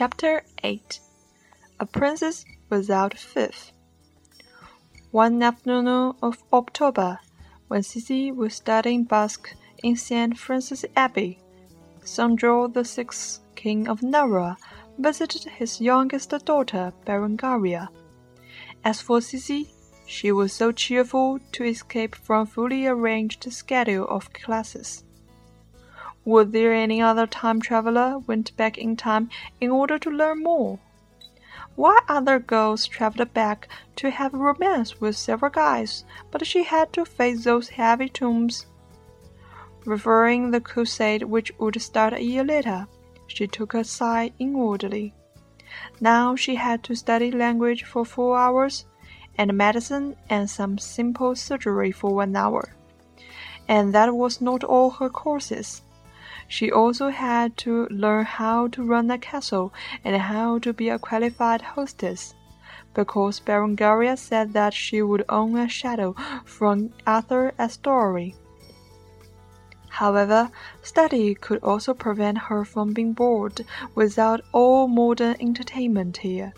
Chapter 8 A Princess Without Fifth One afternoon of October, when Sissy was studying Basque in St. Francis Abbey, Sancho VI, King of Navarre, visited his youngest daughter Berengaria. As for Sissy, she was so cheerful to escape from fully arranged schedule of classes. Was there any other time traveler went back in time in order to learn more? Why other girls traveled back to have romance with several guys, but she had to face those heavy tombs. Referring the crusade which would start a year later, she took a sigh inwardly. Now she had to study language for four hours, and medicine and some simple surgery for one hour. And that was not all her courses. She also had to learn how to run a castle and how to be a qualified hostess, because Berengaria said that she would own a shadow from Arthur Astori. However, study could also prevent her from being bored without all modern entertainment here.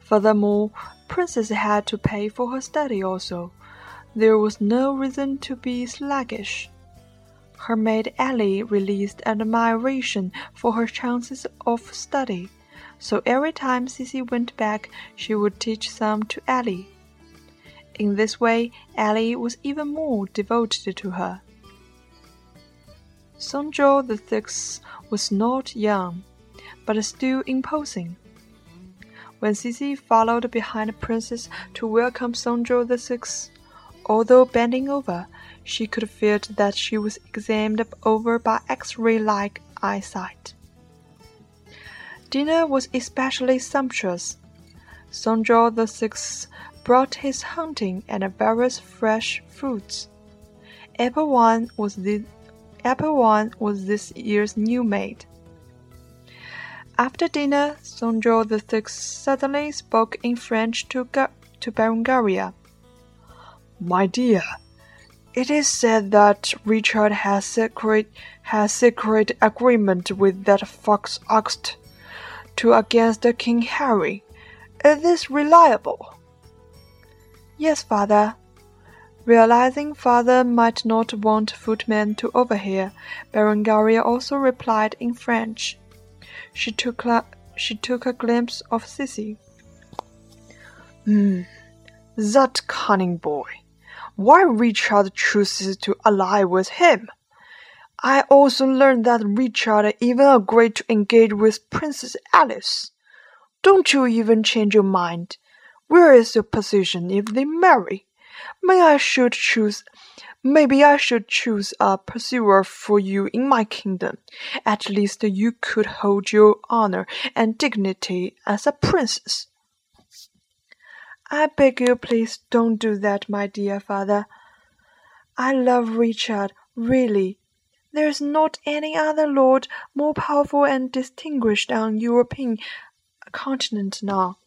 Furthermore, Princess had to pay for her study also. There was no reason to be sluggish her maid Ellie released admiration for her chances of study, so every time Sissy went back she would teach some to Ellie. In this way, Ellie was even more devoted to her. Sancho the Sixth was not young, but still imposing. When Sissy followed behind the princess to welcome Sancho the Sixth, although bending over, she could feel that she was examined over by X-ray like eyesight. Dinner was especially sumptuous. Sancho the Sixth brought his hunting and various fresh fruits. Apple One was the apple wine was this year's new made. After dinner, Sancho the Sixth suddenly spoke in French to, to Berengaria. My dear, it is said that Richard has secret has secret agreement with that fox ox to against the King Harry. Is this reliable? Yes, father. Realizing father might not want footmen to overhear, Berengaria also replied in French. She took a, she took a glimpse of Sissy. Hmm, that cunning boy why Richard chooses to ally with him. I also learned that Richard even agreed to engage with Princess Alice. Don't you even change your mind. Where is your position if they marry? May I should choose maybe I should choose a pursuer for you in my kingdom. At least you could hold your honor and dignity as a princess. I beg you please don't do that, my dear father. I love Richard, really. There is not any other lord more powerful and distinguished on European continent now.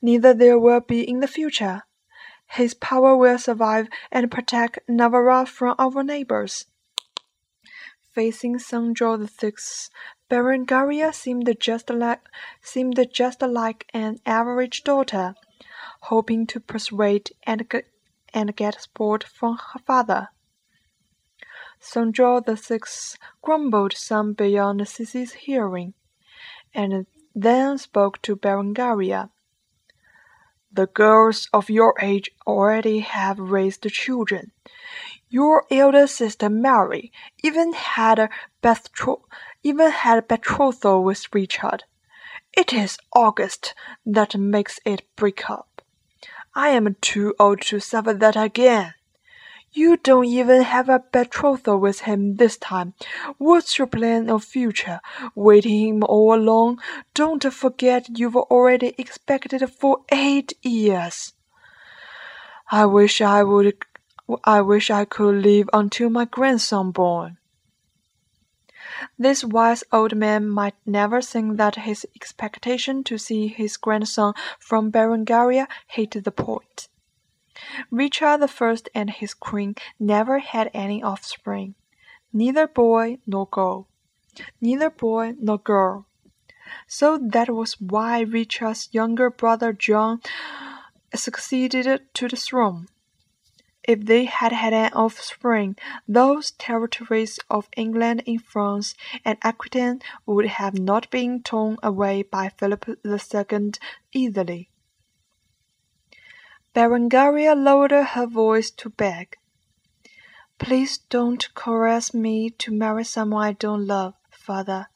Neither there will be in the future. His power will survive and protect Navarre from our neighbors. Facing Sancho the Sixth, Berengaria seemed just like seemed just like an average daughter hoping to persuade and get, and get support from her father. Sancho the Sixth grumbled some beyond Sissy's hearing, and then spoke to Berengaria. The girls of your age already have raised children. Your elder sister Mary even had a betro- even had betrothal with Richard. It is August that makes it break up. I am too old oh to suffer that again. You don't even have a betrothal with him this time. What's your plan of future? Waiting him all along? Don't forget you've already expected for eight years. I wish I would I wish I could live until my grandson born. This wise old man might never think that his expectation to see his grandson from Berengaria hit the point. Richard the First and his queen never had any offspring, neither boy nor girl, neither boy nor girl. so that was why Richard's younger brother John succeeded to the throne. If they had had an offspring, those territories of England in France and Aquitaine would have not been torn away by Philip II easily. Berengaria lowered her voice to beg. Please don't coerce me to marry someone I don't love, father.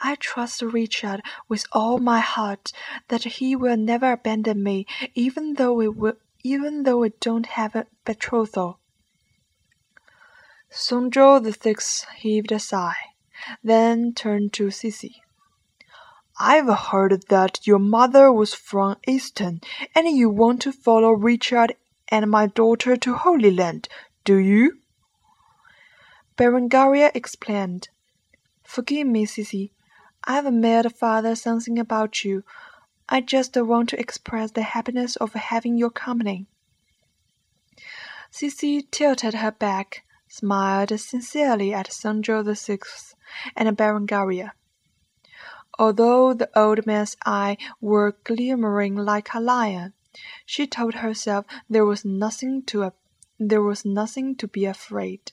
I trust Richard with all my heart that he will never abandon me, even though we will, even though we don't have a betrothal. Sancho the Sixth heaved a sigh, then turned to Sissy. I've heard that your mother was from Easton, and you want to follow Richard and my daughter to Holy Land, do you? Berengaria explained. Forgive me, Sissy. I've made father something about you. I just want to express the happiness of having your company. Sissy tilted her back, smiled sincerely at Sancho the Sixth and Berengaria. Although the old man's eyes were glimmering like a lion, she told herself there was nothing to there was nothing to be afraid.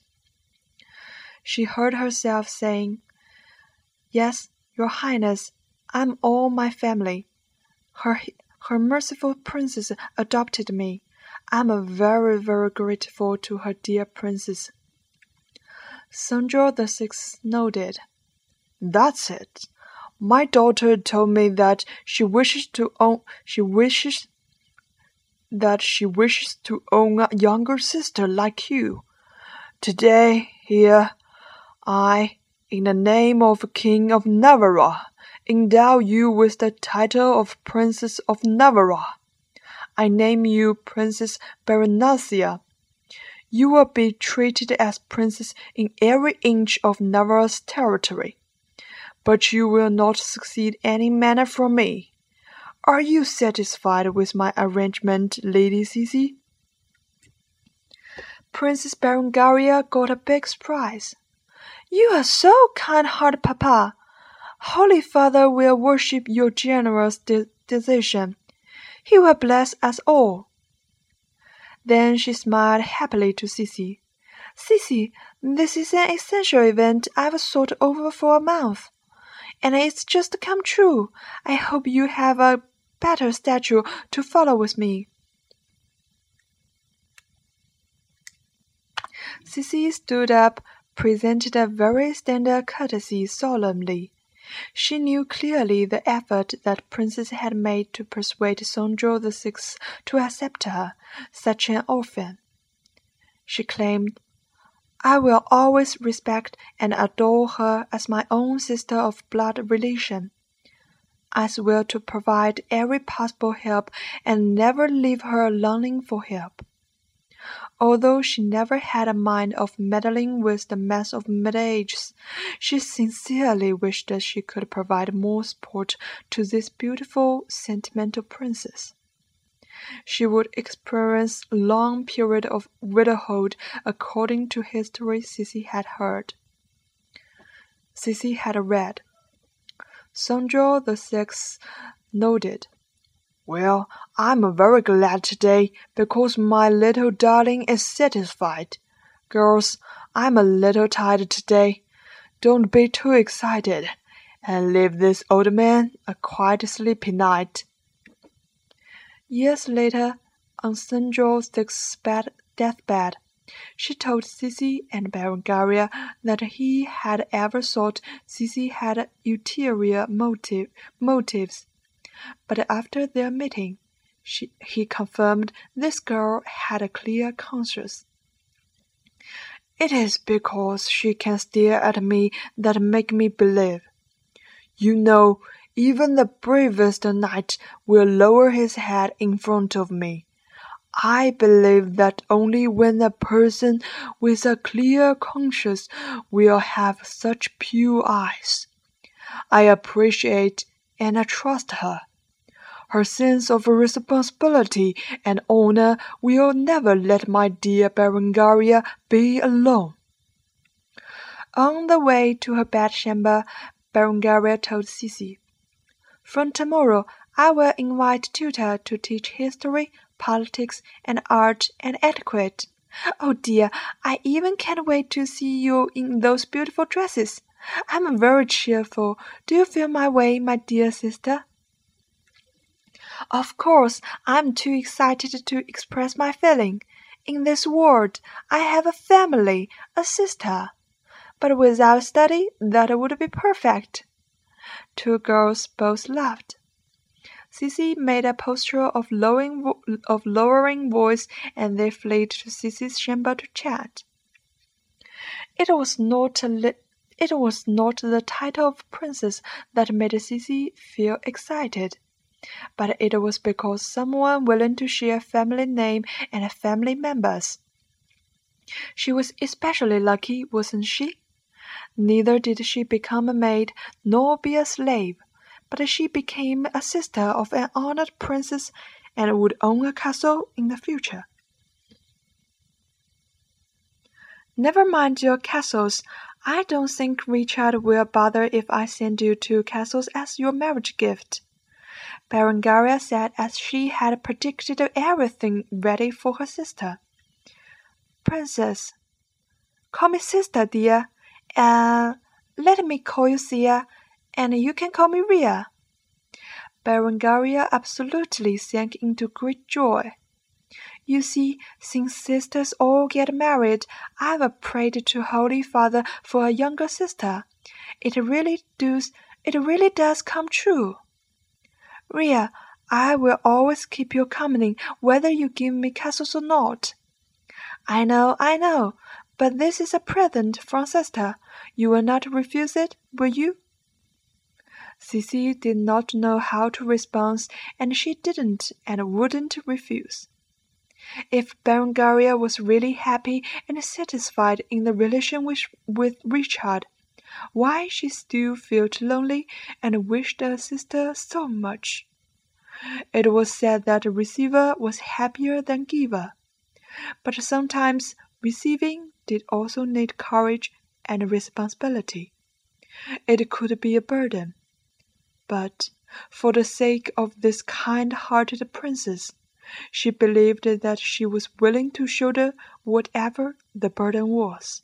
She heard herself saying, "Yes, your Highness, I'm all my family. Her her merciful princess adopted me. I'm very, very grateful to her dear princess." Sancho the Sixth nodded. "That's it. My daughter told me that she wishes to own she wishes that she wishes to own a younger sister like you. Today, here, I, in the name of King of Navarre, endow you with the title of Princess of Navarre. I name you Princess Berenacia. You will be treated as princess in every inch of Navarre's territory but you will not succeed any manner from me. Are you satisfied with my arrangement, Lady Sissy? Princess Berengaria got a big surprise. You are so kind-hearted, Papa. Holy Father will worship your generous de decision. He will bless us all. Then she smiled happily to Sissy. Sissy, this is an essential event I've thought over for a month and it's just come true. I hope you have a better statue to follow with me. Sissy stood up, presented a very standard courtesy solemnly. She knew clearly the effort that Princess had made to persuade Sancho the Sixth to accept her, such an orphan. She claimed I will always respect and adore her as my own sister of blood relation. I swear to provide every possible help and never leave her longing for help. Although she never had a mind of meddling with the mess of middle ages, she sincerely wished that she could provide more support to this beautiful, sentimental princess she would experience a long period of widowhood according to history Sissy had heard. Sissy had read. Sancho the Sixth nodded. Well, I'm very glad today because my little darling is satisfied. Girls, I'm a little tired today. Don't be too excited, and leave this old man a quiet sleepy night. Years later, on Sancho Sixth's deathbed, she told Sissy and Berengaria that he had ever thought Sissy had ulterior motive, motives. But after their meeting, she, he confirmed this girl had a clear conscience. It is because she can stare at me that make me believe. You know, even the bravest knight will lower his head in front of me. I believe that only when a person with a clear conscience will have such pure eyes. I appreciate and I trust her. Her sense of responsibility and honor will never let my dear Berengaria be alone. On the way to her bedchamber, Berengaria told Sissy, From tomorrow I will invite tutor to teach history, politics, and art and etiquette. Oh dear, I even can't wait to see you in those beautiful dresses. I'm very cheerful. Do you feel my way, my dear sister? Of course, I'm too excited to express my feeling. In this world, I have a family, a sister. But without study, that would be perfect. Two girls both laughed. Cici made a posture of lowering, of lowering voice, and they fled to Cici's chamber to chat. It was not it was not the title of princess that made Cici feel excited, but it was because someone willing to share family name and family members. She was especially lucky, wasn't she? Neither did she become a maid nor be a slave, but she became a sister of an honored princess and would own a castle in the future. Never mind your castles. I don't think Richard will bother if I send you two castles as your marriage gift. Berengaria said as she had predicted everything ready for her sister. Princess, call me sister, dear. and let me call you Sia, and you can call me Ria. Berengaria absolutely sank into great joy. You see, since sisters all get married, I've prayed to Holy Father for a younger sister. It really does it really does come true. Ria, I will always keep you company whether you give me castles or not. I know, I know, but this is a present from sister. You will not refuse it, will you? Cici did not know how to respond, and she didn't and wouldn't refuse. If Berengaria was really happy and satisfied in the relation with, with Richard, why she still felt lonely and wished her sister so much. It was said that the receiver was happier than giver, but sometimes receiving did also need courage and responsibility. It could be a burden. But for the sake of this kind hearted princess, she believed that she was willing to shoulder whatever the burden was.